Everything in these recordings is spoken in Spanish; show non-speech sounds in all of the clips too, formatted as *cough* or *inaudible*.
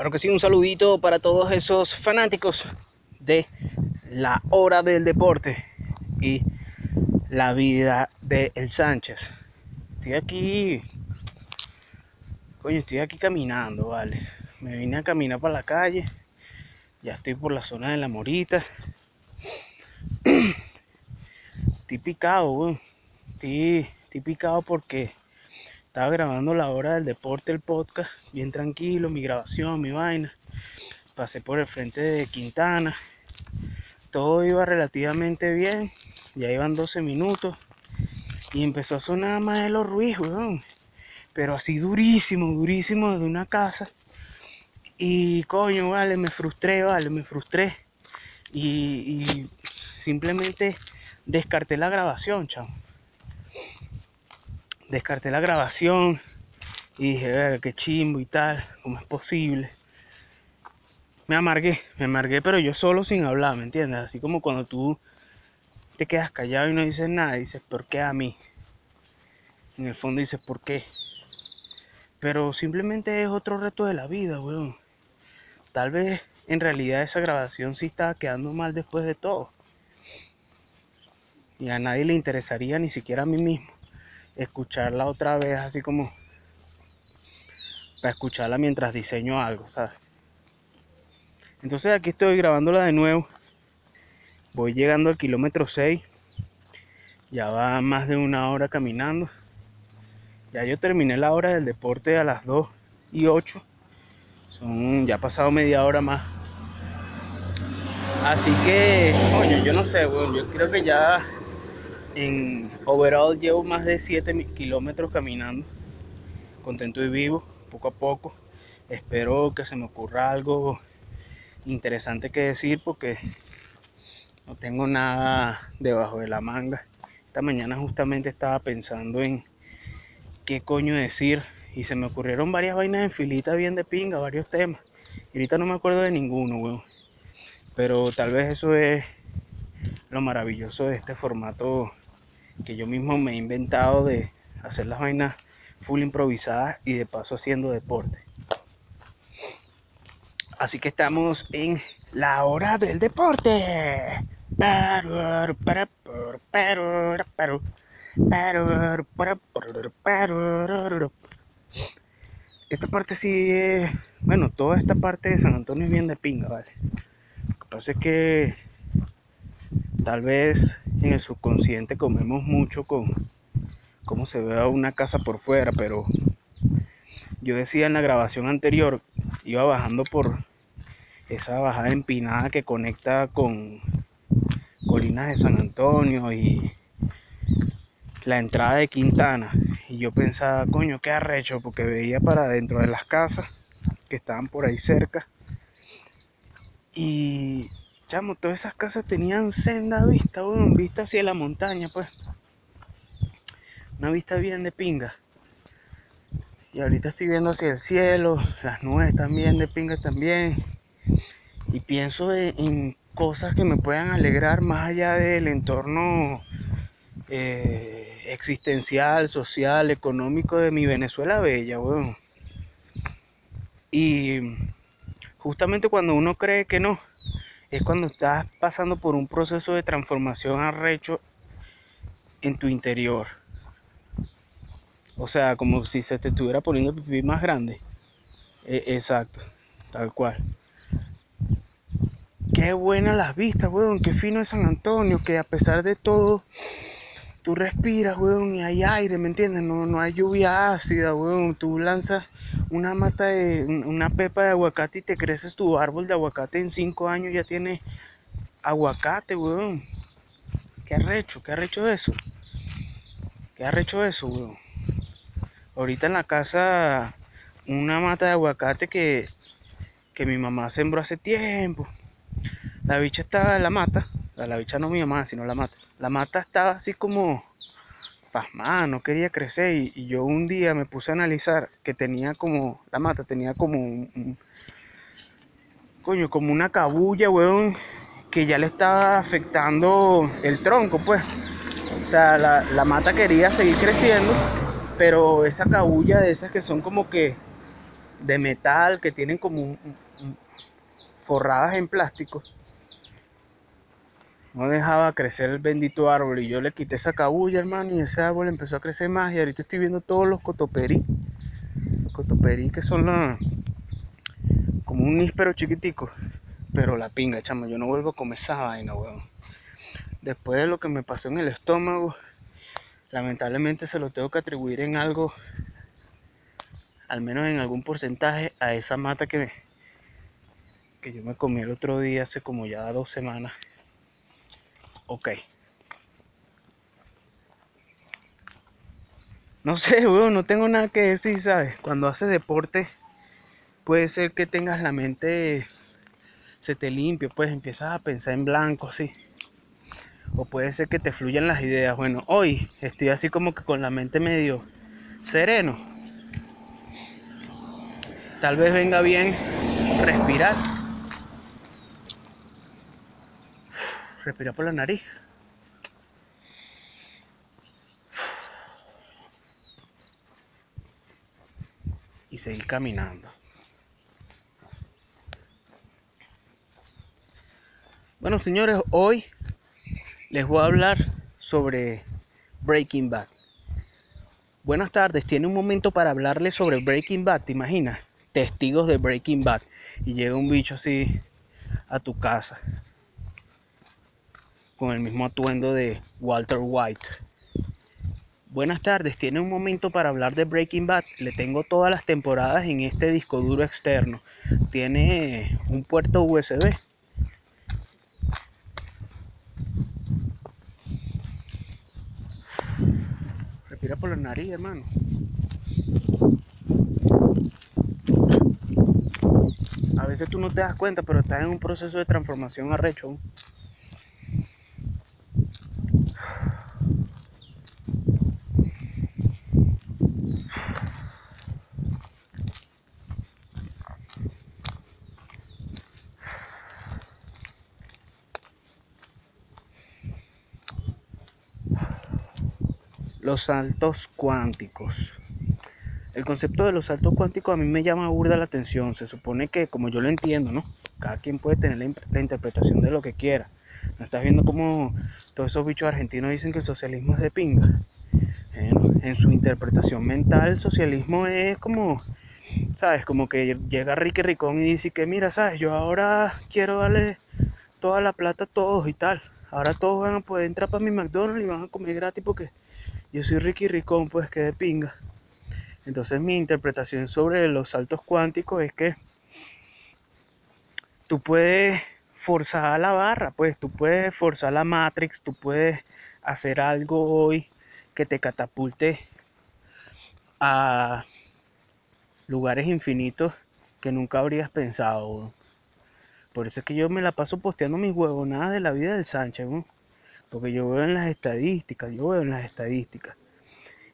Claro que sí, un saludito para todos esos fanáticos de la hora del deporte y la vida de El Sánchez. Estoy aquí, coño, estoy aquí caminando, vale. Me vine a caminar para la calle. Ya estoy por la zona de la Morita. *clears throat* estoy picado, weón. Estoy, estoy picado porque estaba grabando la hora del deporte, el podcast, bien tranquilo, mi grabación, mi vaina. Pasé por el frente de Quintana. Todo iba relativamente bien. Ya iban 12 minutos. Y empezó a sonar más de los Ruiz, weón. Pero así durísimo, durísimo de una casa. Y coño, vale, me frustré, vale, me frustré. Y, y simplemente descarté la grabación, chamo descarté la grabación y dije, ver, qué chimbo y tal, cómo es posible. Me amargué, me amargué, pero yo solo sin hablar, ¿me entiendes? Así como cuando tú te quedas callado y no dices nada, dices, ¿por qué a mí? En el fondo dices, ¿por qué? Pero simplemente es otro reto de la vida, weón. Tal vez en realidad esa grabación sí estaba quedando mal después de todo. Y a nadie le interesaría, ni siquiera a mí mismo escucharla otra vez así como para escucharla mientras diseño algo, ¿sabes? Entonces aquí estoy grabándola de nuevo. Voy llegando al kilómetro 6. Ya va más de una hora caminando. Ya yo terminé la hora del deporte a las 2 y 8. Son ya ha pasado media hora más. Así que, coño, yo no sé, bueno, yo creo que ya en overall llevo más de 7 kilómetros caminando, contento y vivo, poco a poco. Espero que se me ocurra algo interesante que decir porque no tengo nada debajo de la manga. Esta mañana justamente estaba pensando en qué coño decir y se me ocurrieron varias vainas en filita bien de pinga, varios temas. Y ahorita no me acuerdo de ninguno, weón. Pero tal vez eso es lo maravilloso de este formato que yo mismo me he inventado de hacer las vainas full improvisadas y de paso haciendo deporte. Así que estamos en la hora del deporte. Esta parte sí bueno, toda esta parte de San Antonio es bien de pinga, ¿vale? Lo que pasa es que tal vez en el subconsciente comemos mucho con cómo se ve una casa por fuera, pero yo decía en la grabación anterior, iba bajando por esa bajada empinada que conecta con Colinas de San Antonio y la entrada de Quintana. Y yo pensaba, coño, qué arrecho, porque veía para dentro de las casas que estaban por ahí cerca. Y Chamo, todas esas casas tenían senda vista, weón, vista hacia la montaña, pues. Una vista bien de pinga. Y ahorita estoy viendo hacia el cielo, las nubes también de pinga también. Y pienso en, cosas que me puedan alegrar más allá del entorno eh, existencial, social, económico de mi Venezuela bella, weón. Y justamente cuando uno cree que no, es cuando estás pasando por un proceso de transformación arrecho en tu interior. O sea, como si se te estuviera poniendo pipí más grande. E, exacto, tal cual. Qué buenas las vistas, weón. Qué fino es San Antonio. Que a pesar de todo, tú respiras, weón, y hay aire, ¿me entiendes? No, no hay lluvia ácida, weón. Tú lanzas una mata de, una pepa de aguacate y te creces tu árbol de aguacate en cinco años ya tiene aguacate, weón. ¿Qué arrecho? ¿Qué arrecho eso? ¿Qué arrecho eso, weón? Ahorita en la casa, una mata de aguacate que, que mi mamá sembró hace tiempo. La bicha estaba en la mata, la bicha no mi mamá, sino la mata la mata estaba así como pasmada, no quería crecer y, yo un día me puse a analizar que tenía como, la mata tenía como un, coño, como una cabulla, weón, que ya le estaba afectando el tronco, pues. O sea, la, la mata quería seguir creciendo, pero esa cabulla de esas que son como que de metal que tienen como un, forradas en plástico. No dejaba crecer el bendito árbol y yo le quité esa cabulla, hermano, y ese árbol empezó a crecer más y ahorita estoy viendo todos los cotoperí. Cotoperí que son los, como un níspero chiquitico. Pero la pinga, chamo, yo no vuelvo a comer esa vaina, weón. Después de lo que me pasó en el estómago, lamentablemente se lo tengo que atribuir en algo, al menos en algún porcentaje, a esa mata que, que yo me comí el otro día hace como ya dos semanas. Ok. No sé, *laughs* weón, no tengo nada que decir, ¿sabes? Cuando haces deporte, puede ser que tengas la mente, se te limpie, pues empiezas a pensar en blanco, así o puede ser que te fluyan las ideas. Bueno, hoy estoy así como que con la mente medio sereno. Tal vez venga bien respirar. Respirar por la nariz. Y seguir caminando. Bueno, señores, hoy les voy a hablar sobre Breaking Bad. Buenas tardes, tiene un momento para hablarles sobre Breaking Bad, ¿te imaginas? Testigos de Breaking Bad. Y llega un bicho así a tu casa. Con el mismo atuendo de Walter White. Buenas tardes, tiene un momento para hablar de Breaking Bad. Le tengo todas las temporadas en este disco duro externo. Tiene un puerto USB Respira por la nariz, hermano. A veces tú no te das cuenta, pero estás en un proceso de transformación arrecho. Los saltos cuánticos. El concepto de los saltos cuánticos a mí me llama burda la atención. Se supone que, como yo lo entiendo, ¿no? Cada quien puede tener la, interpretación de lo que quiera. ¿No estás viendo cómo todos esos bichos argentinos dicen que el socialismo es de pinga? en su interpretación mental, el socialismo es como, ¿sabes? Como que llega Ricky Ricón y dice que, mira, ¿sabes? Yo ahora quiero darle toda la plata a todos y tal. Ahora todos van a poder entrar para mi McDonald's y van a comer gratis porque yo soy Ricky Ricón, pues que de pinga. Entonces mi interpretación sobre los saltos cuánticos es que tú puedes forzar la barra, pues tú puedes forzar la Matrix, tú puedes hacer algo hoy que te catapulte a lugares infinitos que nunca habrías pensado. Por eso es que yo me la paso posteando mis huevonadas de la vida del Sánchez. Porque yo veo en las estadísticas, yo veo en las estadísticas.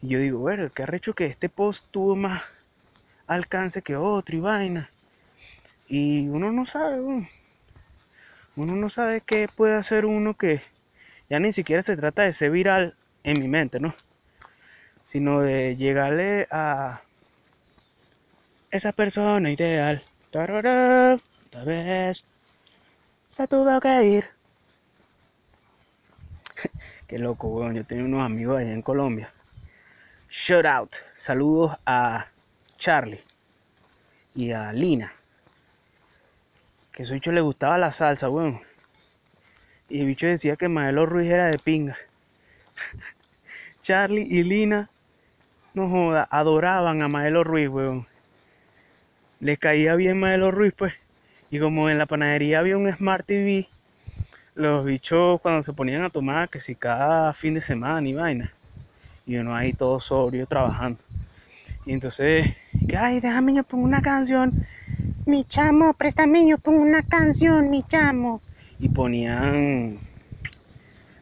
Y yo digo, bueno, qué arrecho que este post tuvo más alcance que otro y vaina. Y uno no sabe, uno, uno no sabe qué puede hacer uno que ya ni siquiera se trata de ser viral en mi mente, ¿no? Sino de llegarle a esa persona ideal. Tal vez se tuvo que ir. *laughs* Qué loco, weón. Yo tenía unos amigos allá en Colombia. Shout out. Saludos a Charlie y a Lina. Que a su bicho le gustaba la salsa, weón. Y el bicho decía que Maelo Ruiz era de pinga. *laughs* Charlie y Lina, no joda, adoraban a Maelo Ruiz, weón. Le caía bien Maelo Ruiz, pues. Y como en la panadería había un Smart TV, los bichos cuando se ponían a tomar, que si cada fin de semana y vaina, y uno ahí todo sobrio trabajando. Y entonces, que, ay, déjame yo pongo una canción, mi chamo, préstame yo pongo una canción, mi chamo. Y ponían,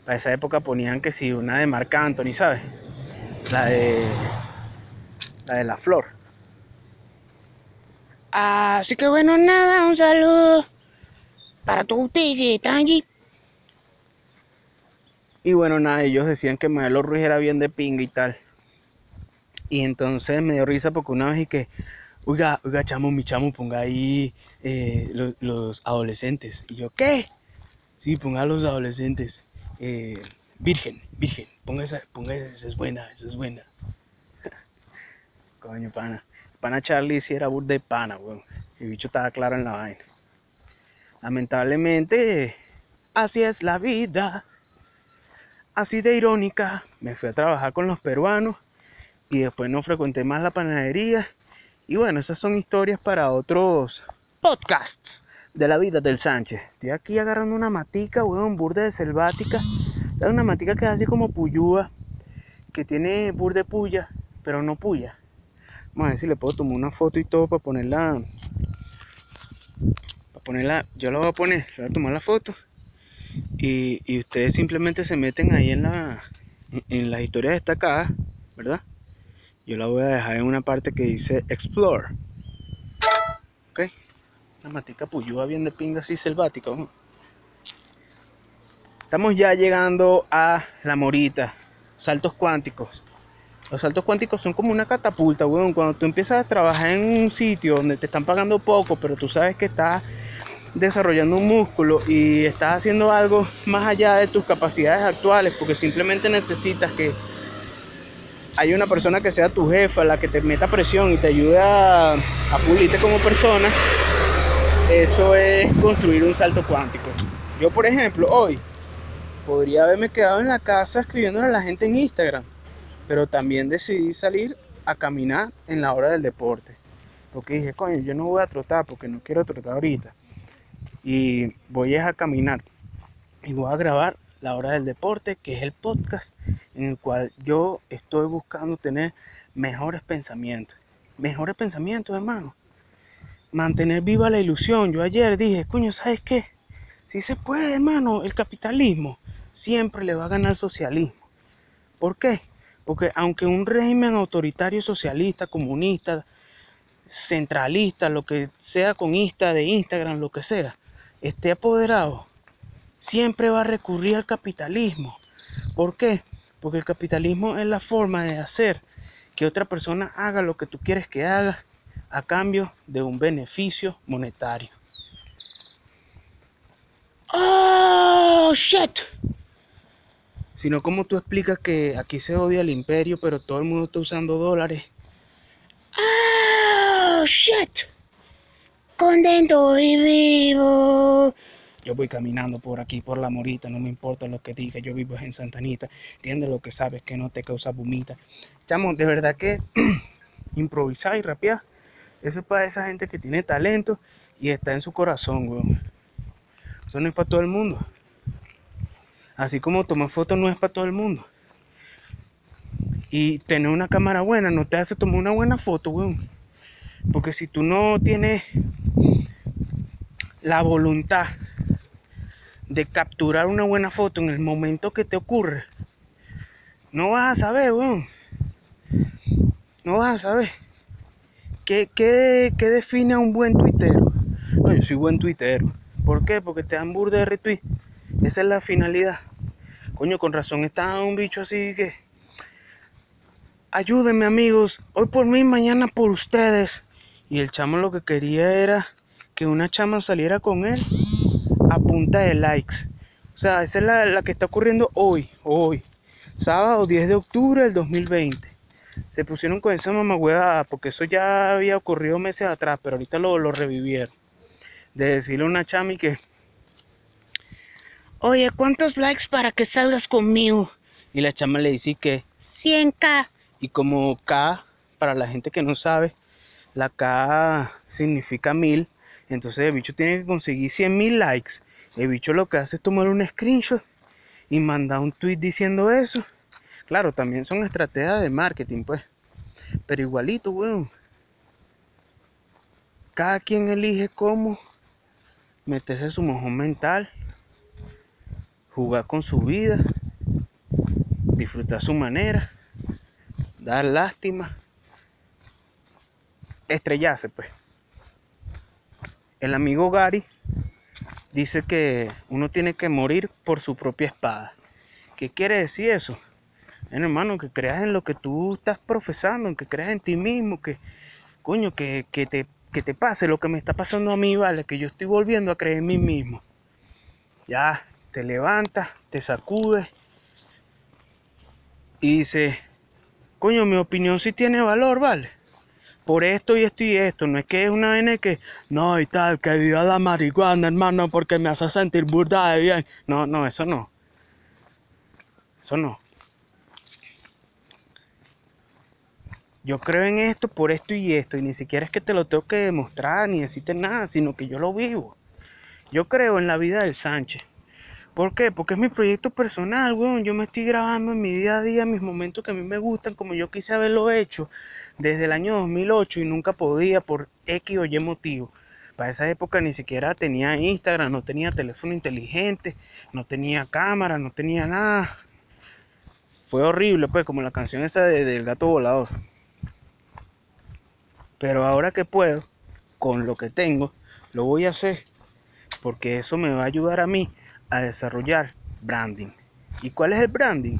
para esa época ponían que si una de Marc Anthony, ¿sabes? La de, la de la flor. Así que bueno, nada, un saludo para tu y tranqui. Y bueno, nada, ellos decían que Maelo Ruiz era bien de pinga y tal. Y entonces me dio risa porque una vez y que, oiga, oiga, chamo, mi chamo, ponga ahí eh, los adolescentes. Y yo, ¿qué? Sí, ponga los adolescentes. Eh, virgen, virgen, ponga esa, ponga esa, esa es buena, esa es buena. Coño, pana. Pana Charlie si era burda de pana, weón. El bicho estaba claro en la vaina. Lamentablemente, así es la vida. Así de irónica, me fui a trabajar con los peruanos y después no frecuenté más la panadería. Y bueno, esas son historias para otros podcasts de la vida del Sánchez. Estoy aquí agarrando una matica, weón, burda de selvática. Una matica que es así como puyúa, que tiene burde puya, pero no puya. Vamos a ver si le puedo tomar una foto y todo para ponerla. Para ponerla. Yo la voy a poner, voy a tomar la foto. Y, ustedes simplemente se meten ahí en la en las historias destacadas, ¿verdad? Yo la voy a dejar en una parte que dice Explore. Ok. Una matica puyúa bien de pinga así selvática. Estamos ya llegando a la morita. Saltos cuánticos. Los saltos cuánticos son como una catapulta, weón. Cuando tú empiezas a trabajar en un sitio donde te están pagando poco, pero tú sabes que estás desarrollando un músculo y estás haciendo algo más allá de tus capacidades actuales, porque simplemente necesitas que hay una persona que sea tu jefa, la que te meta presión y te ayude a, a pulirte como persona, eso es construir un salto cuántico. Yo, por ejemplo, hoy podría haberme quedado en la casa escribiéndole a la gente en Instagram pero también decidí salir a caminar en la hora del deporte. Porque dije, coño, yo no voy a trotar porque no quiero trotar ahorita. Y voy a caminar. Y voy a grabar la hora del deporte, que es el podcast en el cual yo estoy buscando tener mejores pensamientos. Mejores pensamientos, hermano. Mantener viva la ilusión. Yo ayer dije, coño, ¿sabes qué? Si se puede, hermano, el capitalismo siempre le va a ganar al socialismo. ¿Por qué? Porque aunque un régimen autoritario socialista, comunista, centralista, lo que sea con Insta, de Instagram, lo que sea, esté apoderado, siempre va a recurrir al capitalismo. ¿Por qué? Porque el capitalismo es la forma de hacer que otra persona haga lo que tú quieres que haga a cambio de un beneficio monetario. Oh, shit sino como tú explicas que aquí se odia el imperio, pero todo el mundo está usando dólares. ¡Oh, shit! Contento y vivo. Yo voy caminando por aquí, por la morita, no me importa lo que diga, yo vivo en Santanita, entiendes lo que sabes, que no te causa vomita. Chamo, de verdad que *clears throat* improvisar y rapear, eso es para esa gente que tiene talento y está en su corazón, weón. Eso no es para todo el mundo. Así como tomar fotos no es para todo el mundo. Y tener una cámara buena no te hace tomar una buena foto, weón. Porque si tú no tienes la voluntad de capturar una buena foto en el momento que te ocurre, no vas a saber, weón. No vas a saber. ¿Qué, qué, qué define a un buen tuitero? No, yo soy buen tuitero. ¿Por qué? Porque te dan burda de retweet. Esa es la finalidad. Coño, con razón está un bicho así que. Ayúdenme, amigos. Hoy por mí, mañana por ustedes. Y el chamo lo que quería era que una chama saliera con él a punta de likes. O sea, esa es la, la que está ocurriendo hoy, hoy. Sábado 10 de octubre del 2020. Se pusieron con esa mamagüeda porque eso ya había ocurrido meses atrás, pero ahorita lo, lo revivieron. De decirle a una chama y que oye, ¿cuántos likes para que salgas conmigo? Y la chama le dice que 100k. Y como K, para la gente que no sabe, la K significa mil. Entonces el bicho tiene que conseguir 100 mil likes. El bicho lo que hace es tomar un screenshot y mandar un tweet diciendo eso. Claro, también son estrategias de marketing, pues. Pero igualito, weón. Cada quien elige cómo meterse su mojón mental jugar con su vida, disfrutar su manera, dar lástima, estrellarse pues. El amigo Gary dice que uno tiene que morir por su propia espada. ¿Qué quiere decir eso? hermano, que creas en lo que tú estás profesando, que creas en ti mismo, que coño, que, que, te, que te pase lo que me está pasando a mí, ¿vale? Que yo estoy volviendo a creer en mí mismo. Ya, te levantas, te sacudes y dices, coño, mi opinión sí tiene valor, ¿vale? Por esto y esto y esto, no es que es una N que, no, y tal, que viva la marihuana, hermano, porque me hace sentir burda de bien. No, no, eso no. Eso no. Yo creo en esto por esto y esto, y ni siquiera es que te lo tengo que demostrar ni decirte nada, sino que yo lo vivo. Yo creo en la vida del Sánchez. ¿Por qué? Porque es mi proyecto personal, weón. Yo me estoy grabando en mi día a día, mis momentos que a mí me gustan, como yo quise haberlo hecho desde el año 2008 y nunca podía por X o Y motivo. Para esa época ni siquiera tenía Instagram, no tenía teléfono inteligente, no tenía cámara, no tenía nada. Fue horrible, pues, como la canción esa de, del gato volador. Pero ahora que puedo, con lo que tengo, lo voy a hacer. Porque eso me va a ayudar a mí a desarrollar branding. ¿Y cuál es el branding?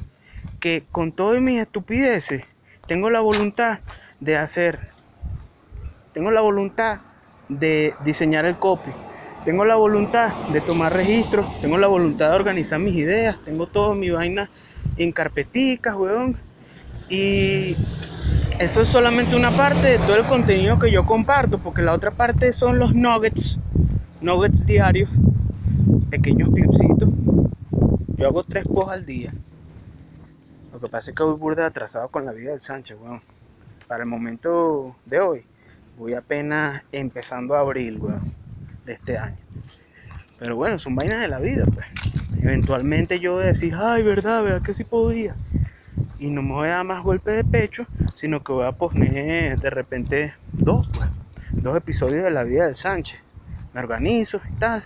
Que con todas mis estupideces tengo la voluntad de hacer, tengo la voluntad de diseñar el copy, tengo la voluntad de tomar registros, tengo la voluntad de organizar mis ideas, tengo todo mi vaina en carpeticas, weón. Y eso es solamente una parte de todo el contenido que yo comparto, porque la otra parte son los nuggets, nuggets diarios pequeños clipsitos. Yo hago tres posts al día. Lo que pasa es que voy burda atrasado con la vida del Sánchez, weón. Para el momento de hoy, voy apenas empezando abril, weón, de este año. Pero bueno, son vainas de la vida, pues. Eventualmente yo voy a decir, ay, verdad, verdad que sí podía. Y no me voy a dar más golpe de pecho, sino que voy a poner de repente dos, pues. Dos episodios de la vida del Sánchez. Me organizo y tal.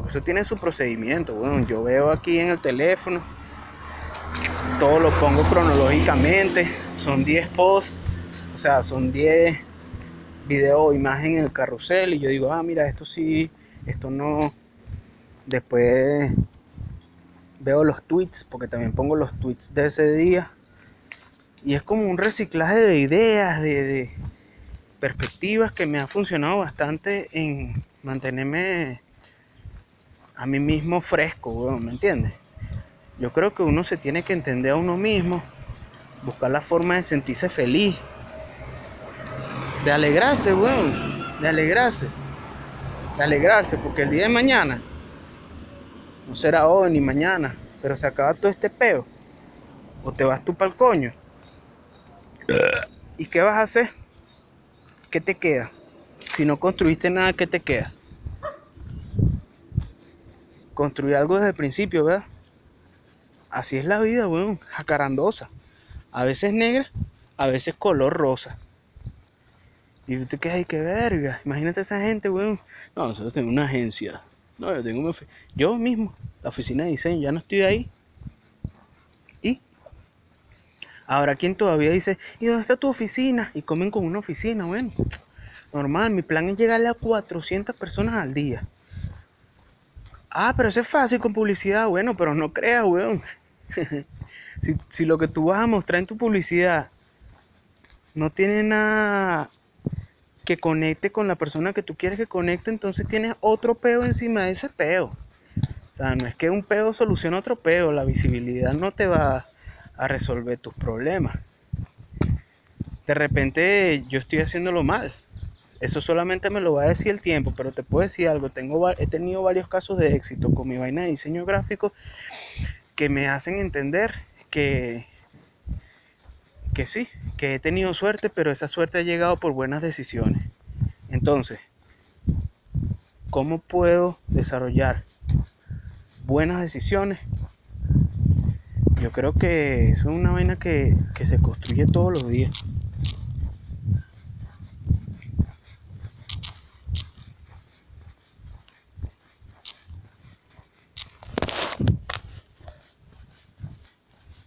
Porque eso tiene su procedimiento. Bueno, yo veo aquí en el teléfono, todo lo pongo cronológicamente. Son 10 posts, o sea, son 10 video o imagen en el carrusel. Y yo digo, ah, mira, esto sí, esto no. Después veo los tweets, porque también pongo los tweets de ese día. Y es como un reciclaje de ideas, de, de perspectivas que me ha funcionado bastante en mantenerme a mí mismo fresco, weón, ¿me entiendes? Yo creo que uno se tiene que entender a uno mismo, buscar la forma de sentirse feliz, de alegrarse, weón, de alegrarse, de alegrarse, porque el día de mañana, no será hoy ni mañana, pero se acaba todo este peo, o te vas tú para el coño. ¿Y qué vas a hacer? ¿Qué te queda? Si no construiste nada, ¿qué te queda? Construir algo desde el principio, ¿verdad? Así es la vida, weón, jacarandosa. A veces negra, a veces color rosa. Y tú te quedas ahí, qué verga. Imagínate esa gente, weón. No, nosotros tenemos una agencia. No, yo tengo una Yo mismo, la oficina de diseño, ya no estoy ahí. ¿Y? Ahora, ¿quién todavía dice, ¿y dónde está tu oficina? Y comen con una oficina, bueno. Normal, mi plan es llegarle a 400 personas al día. Ah, pero eso es fácil con publicidad. Bueno, pero no creas, weón. *laughs* si, si lo que tú vas a mostrar en tu publicidad no tiene nada que conecte con la persona que tú quieres que conecte, entonces tienes otro peo encima de ese peo. O sea, no es que un peo solucione otro peo, la visibilidad no te va a resolver tus problemas. De repente yo estoy haciéndolo mal. Eso solamente me lo va a decir el tiempo, pero te puedo decir algo. Tengo, he tenido varios casos de éxito con mi vaina de diseño gráfico que me hacen entender que, que sí, que he tenido suerte, pero esa suerte ha llegado por buenas decisiones. Entonces, ¿cómo puedo desarrollar buenas decisiones? Yo creo que eso es una vaina que, que se construye todos los días.